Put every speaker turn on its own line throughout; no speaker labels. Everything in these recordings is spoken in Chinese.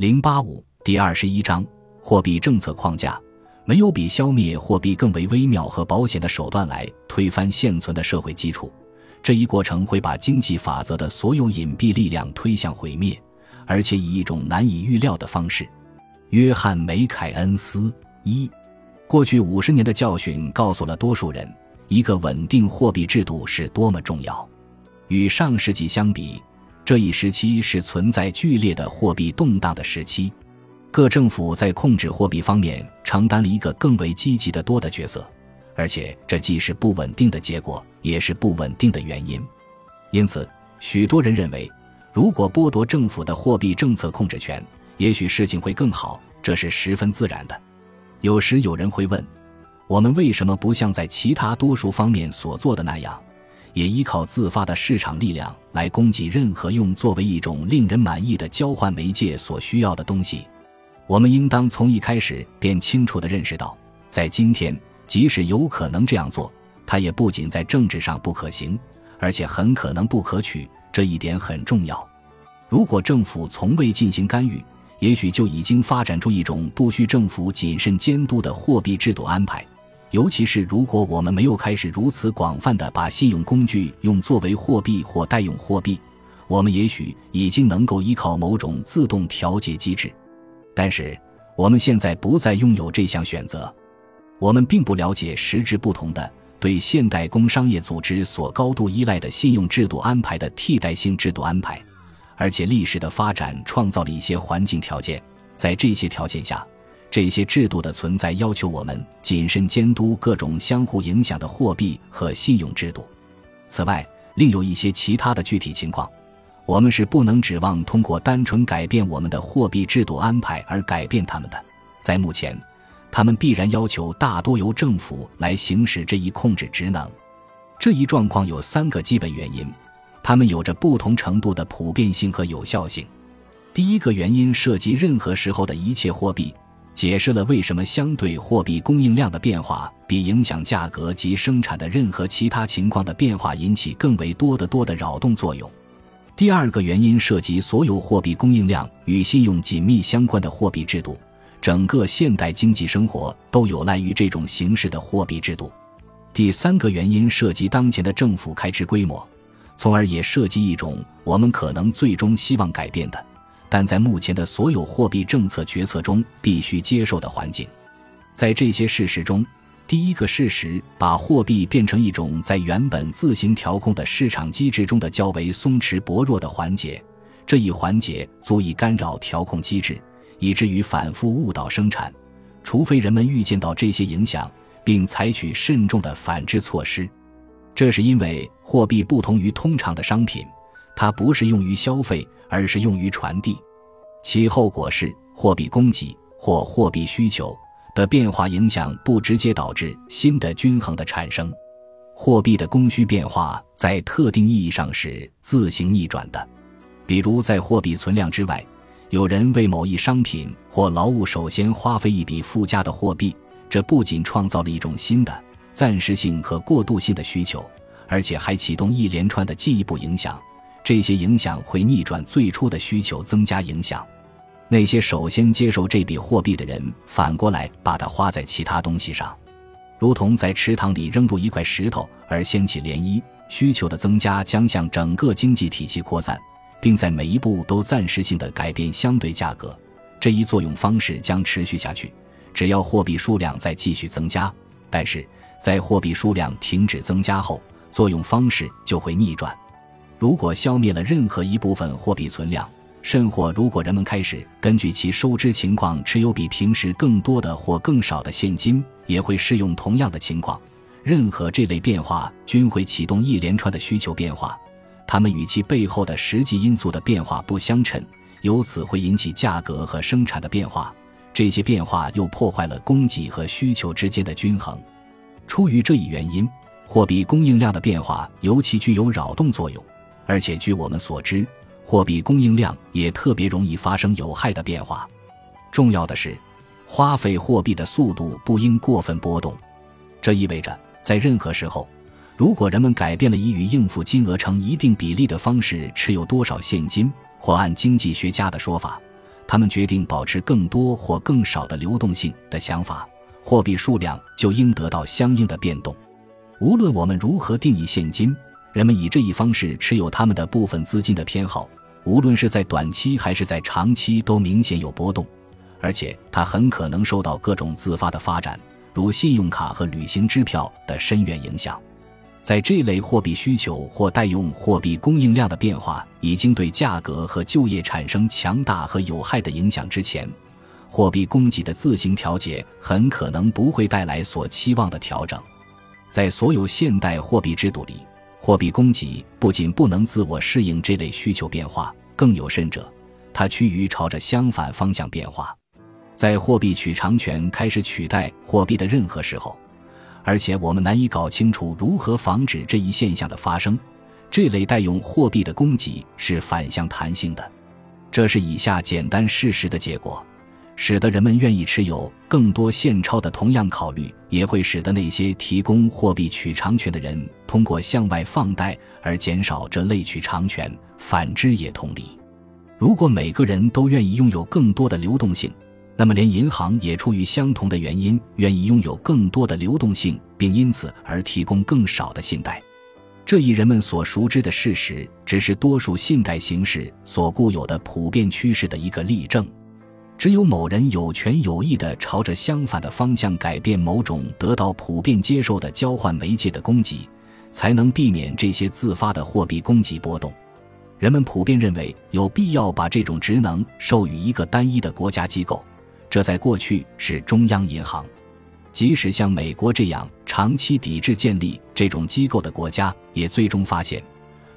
零八五第二十一章货币政策框架。没有比消灭货币更为微妙和保险的手段来推翻现存的社会基础。这一过程会把经济法则的所有隐蔽力量推向毁灭，而且以一种难以预料的方式。约翰·梅凯恩斯一，过去五十年的教训告诉了多数人，一个稳定货币制度是多么重要。与上世纪相比，这一时期是存在剧烈的货币动荡的时期。各政府在控制货币方面承担了一个更为积极的多的角色，而且这既是不稳定的结果，也是不稳定的原因。因此，许多人认为，如果剥夺政府的货币政策控制权，也许事情会更好，这是十分自然的。有时有人会问，我们为什么不像在其他多数方面所做的那样，也依靠自发的市场力量来供给任何用作为一种令人满意的交换媒介所需要的东西？我们应当从一开始便清楚地认识到，在今天，即使有可能这样做，它也不仅在政治上不可行，而且很可能不可取。这一点很重要。如果政府从未进行干预，也许就已经发展出一种不需政府谨慎监督的货币制度安排。尤其是如果我们没有开始如此广泛地把信用工具用作为货币或代用货币，我们也许已经能够依靠某种自动调节机制。但是，我们现在不再拥有这项选择。我们并不了解实质不同的、对现代工商业组织所高度依赖的信用制度安排的替代性制度安排，而且历史的发展创造了一些环境条件，在这些条件下，这些制度的存在要求我们谨慎监督各种相互影响的货币和信用制度。此外，另有一些其他的具体情况。我们是不能指望通过单纯改变我们的货币制度安排而改变他们的。在目前，他们必然要求大多由政府来行使这一控制职能。这一状况有三个基本原因，它们有着不同程度的普遍性和有效性。第一个原因涉及任何时候的一切货币，解释了为什么相对货币供应量的变化比影响价格及生产的任何其他情况的变化引起更为多得多的扰动作用。第二个原因涉及所有货币供应量与信用紧密相关的货币制度，整个现代经济生活都有赖于这种形式的货币制度。第三个原因涉及当前的政府开支规模，从而也涉及一种我们可能最终希望改变的，但在目前的所有货币政策决策中必须接受的环境。在这些事实中。第一个事实，把货币变成一种在原本自行调控的市场机制中的较为松弛薄弱的环节，这一环节足以干扰调控机制，以至于反复误导生产，除非人们预见到这些影响，并采取慎重的反制措施。这是因为货币不同于通常的商品，它不是用于消费，而是用于传递，其后果是货币供给或货币需求。的变化影响不直接导致新的均衡的产生，货币的供需变化在特定意义上是自行逆转的。比如，在货币存量之外，有人为某一商品或劳务首先花费一笔附加的货币，这不仅创造了一种新的暂时性和过渡性的需求，而且还启动一连串的进一步影响。这些影响会逆转最初的需求，增加影响。那些首先接受这笔货币的人，反过来把它花在其他东西上，如同在池塘里扔入一块石头而掀起涟漪。需求的增加将向整个经济体系扩散，并在每一步都暂时性的改变相对价格。这一作用方式将持续下去，只要货币数量在继续增加。但是在货币数量停止增加后，作用方式就会逆转。如果消灭了任何一部分货币存量，甚或，如果人们开始根据其收支情况持有比平时更多的或更少的现金，也会适用同样的情况。任何这类变化均会启动一连串的需求变化，它们与其背后的实际因素的变化不相称，由此会引起价格和生产的变化。这些变化又破坏了供给和需求之间的均衡。出于这一原因，货币供应量的变化尤其具有扰动作用，而且据我们所知。货币供应量也特别容易发生有害的变化。重要的是，花费货币的速度不应过分波动。这意味着，在任何时候，如果人们改变了以与应付金额成一定比例的方式持有多少现金，或按经济学家的说法，他们决定保持更多或更少的流动性的想法，货币数量就应得到相应的变动。无论我们如何定义现金，人们以这一方式持有他们的部分资金的偏好，无论是在短期还是在长期，都明显有波动，而且它很可能受到各种自发的发展，如信用卡和旅行支票的深远影响。在这类货币需求或代用货币供应量的变化已经对价格和就业产生强大和有害的影响之前，货币供给的自行调节很可能不会带来所期望的调整。在所有现代货币制度里，货币供给不仅不能自我适应这类需求变化，更有甚者，它趋于朝着相反方向变化。在货币取长权开始取代货币的任何时候。而且我们难以搞清楚如何防止这一现象的发生。这类代用货币的供给是反向弹性的，这是以下简单事实的结果，使得人们愿意持有更多现钞的同样考虑，也会使得那些提供货币取偿权的人通过向外放贷而减少这类取偿权。反之也同理。如果每个人都愿意拥有更多的流动性，那么，连银行也出于相同的原因，愿意拥有更多的流动性，并因此而提供更少的信贷。这一人们所熟知的事实，只是多数信贷形式所固有的普遍趋势的一个例证。只有某人有权有义地朝着相反的方向改变某种得到普遍接受的交换媒介的供给，才能避免这些自发的货币供给波动。人们普遍认为有必要把这种职能授予一个单一的国家机构。这在过去是中央银行，即使像美国这样长期抵制建立这种机构的国家，也最终发现，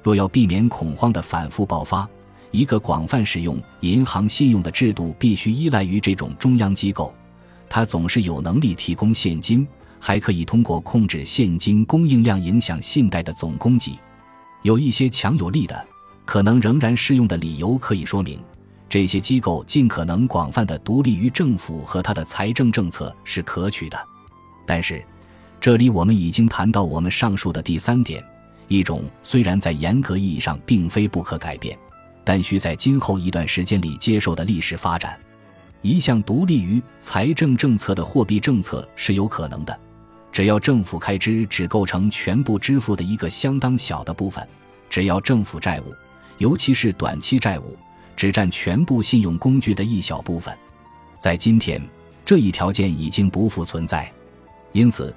若要避免恐慌的反复爆发，一个广泛使用银行信用的制度必须依赖于这种中央机构。它总是有能力提供现金，还可以通过控制现金供应量影响信贷的总供给。有一些强有力的、可能仍然适用的理由可以说明。这些机构尽可能广泛的独立于政府和他的财政政策是可取的，但是，这里我们已经谈到我们上述的第三点：一种虽然在严格意义上并非不可改变，但需在今后一段时间里接受的历史发展。一项独立于财政政策的货币政策是有可能的，只要政府开支只构成全部支付的一个相当小的部分，只要政府债务，尤其是短期债务。只占全部信用工具的一小部分，在今天，这一条件已经不复存在。因此，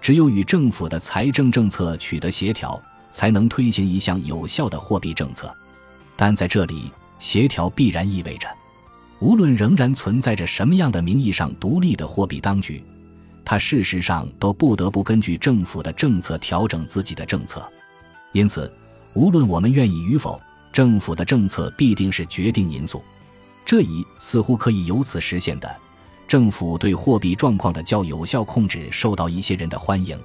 只有与政府的财政政策取得协调，才能推行一项有效的货币政策。但在这里，协调必然意味着，无论仍然存在着什么样的名义上独立的货币当局，它事实上都不得不根据政府的政策调整自己的政策。因此，无论我们愿意与否。政府的政策必定是决定因素，这一似乎可以由此实现的，政府对货币状况的较有效控制受到一些人的欢迎。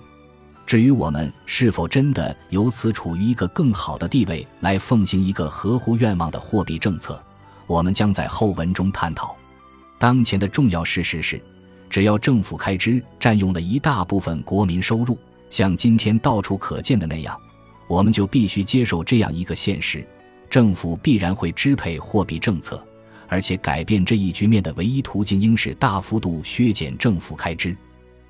至于我们是否真的由此处于一个更好的地位来奉行一个合乎愿望的货币政策，我们将在后文中探讨。当前的重要事实是，只要政府开支占用了一大部分国民收入，像今天到处可见的那样，我们就必须接受这样一个现实。政府必然会支配货币政策，而且改变这一局面的唯一途径应是大幅度削减政府开支。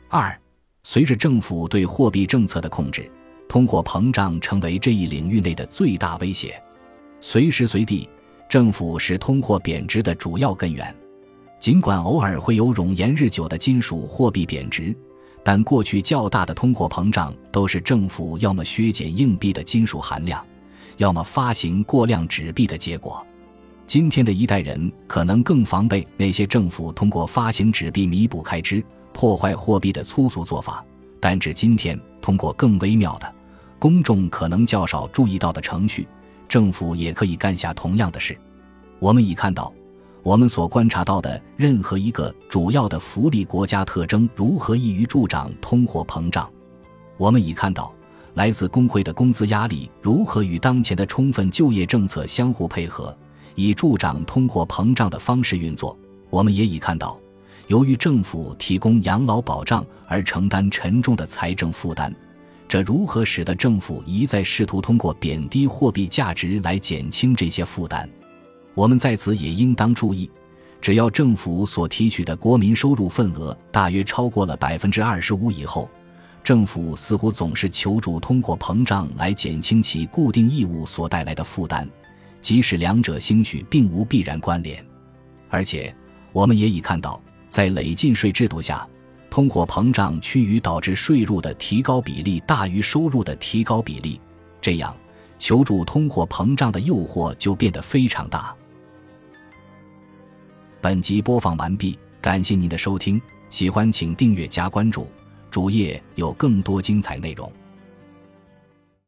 二，随着政府对货币政策的控制，通货膨胀成为这一领域内的最大威胁。随时随地，政府是通货贬值的主要根源。尽管偶尔会有冗延日久的金属货币贬值，但过去较大的通货膨胀都是政府要么削减硬币的金属含量。要么发行过量纸币的结果，今天的一代人可能更防备那些政府通过发行纸币弥补开支、破坏货币的粗俗做法。但至今天，通过更微妙的、公众可能较少注意到的程序，政府也可以干下同样的事。我们已看到，我们所观察到的任何一个主要的福利国家特征如何易于助长通货膨胀。我们已看到。来自工会的工资压力如何与当前的充分就业政策相互配合，以助长通货膨胀的方式运作？我们也已看到，由于政府提供养老保障而承担沉重的财政负担，这如何使得政府一再试图通过贬低货币价值来减轻这些负担？我们在此也应当注意，只要政府所提取的国民收入份额大约超过了百分之二十五以后，政府似乎总是求助通货膨胀来减轻其固定义务所带来的负担，即使两者兴许并无必然关联。而且，我们也已看到，在累进税制度下，通货膨胀趋于导致税入的提高比例大于收入的提高比例，这样求助通货膨胀的诱惑就变得非常大。本集播放完毕，感谢您的收听，喜欢请订阅加关注，主页有更多精彩内容。